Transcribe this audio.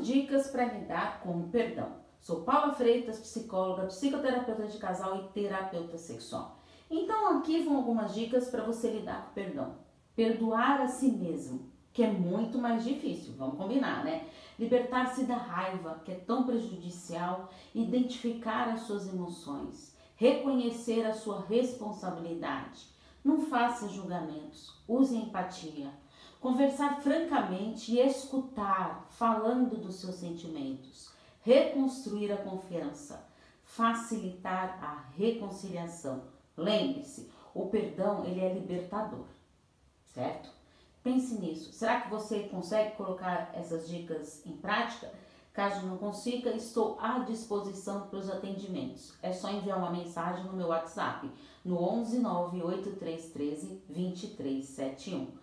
Dicas para lidar com o perdão. Sou Paula Freitas, psicóloga, psicoterapeuta de casal e terapeuta sexual. Então aqui vão algumas dicas para você lidar com o perdão. Perdoar a si mesmo, que é muito mais difícil, vamos combinar, né? Libertar-se da raiva, que é tão prejudicial, identificar as suas emoções, reconhecer a sua responsabilidade. Não faça julgamentos, use empatia, conversar francamente e escutar, falando dos seus sentimentos, reconstruir a confiança, facilitar a reconciliação. Lembre-se, o perdão ele é libertador, certo? Pense nisso. Será que você consegue colocar essas dicas em prática? Caso não consiga, estou à disposição para os atendimentos. É só enviar uma mensagem no meu WhatsApp no 11 98313 2371